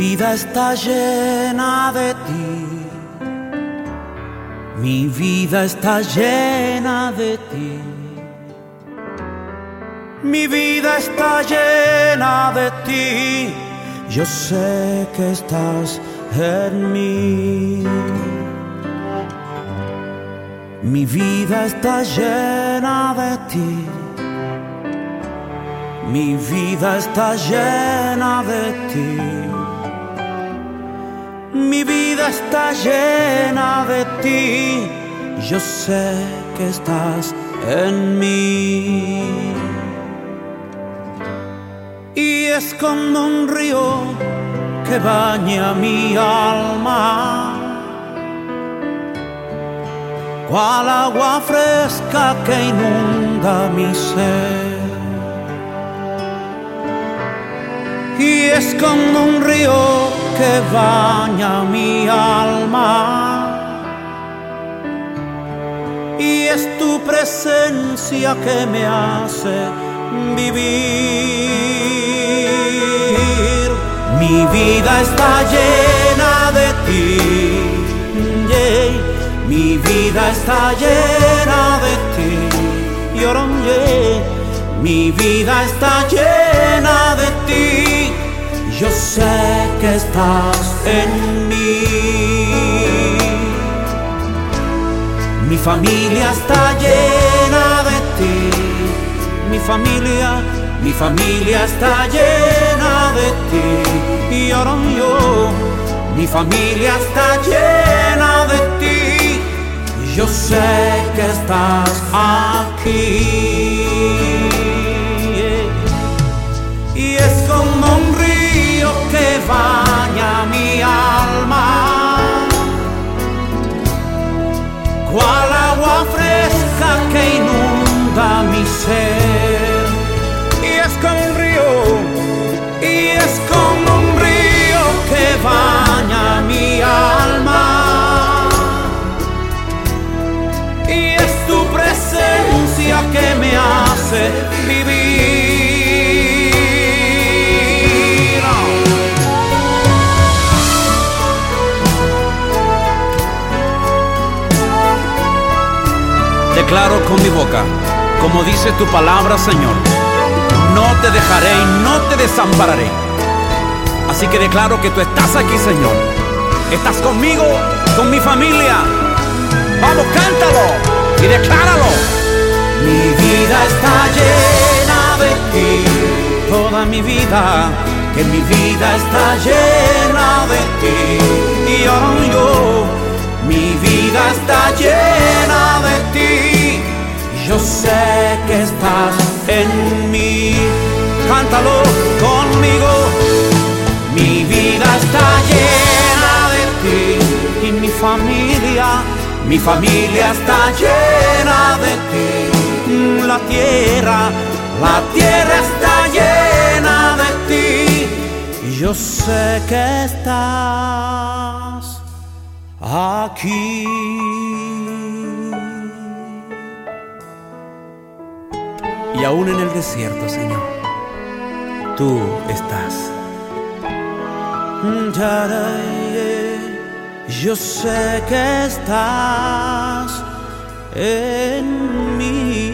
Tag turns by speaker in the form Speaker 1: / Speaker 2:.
Speaker 1: Mi vida está llena de ti. Mi vida está llena de ti. Mi vida está llena de ti. Yo sé que estás en mí. Mi vida está llena de ti. Mi vida está llena de ti. Mi vida está llena de ti. Yo sé que estás en mí. Y es como un río que baña mi alma. Cual agua fresca que inunda mi ser. y es como un río que baña mi alma. Y es tu presencia que me hace vivir. Mi vida está llena de ti. Mi vida está llena de ti. Mi vida está llena de ti. Yo sé estás en mí. Mi familia está llena de ti. Mi familia, mi familia está llena de ti. Y ahora yo, mi familia está llena de ti. Yo sé que estás aquí. Declaro con mi boca, como dice tu palabra, Señor, no te dejaré y no te desampararé. Así que declaro que tú estás aquí, Señor. Estás conmigo, con mi familia. Vamos, cántalo y decláralo. Mi vida está llena de ti, toda mi vida, que mi vida está llena de ti. Y ahora yo, mi vida está llena. Yo sé que estás en mí. Cántalo conmigo. Mi vida está llena de ti y mi familia, mi familia está llena de ti. La tierra, la tierra está llena de ti. Y yo sé que estás aquí. Y aún en el desierto, Señor, tú estás. Yo sé que estás en mí.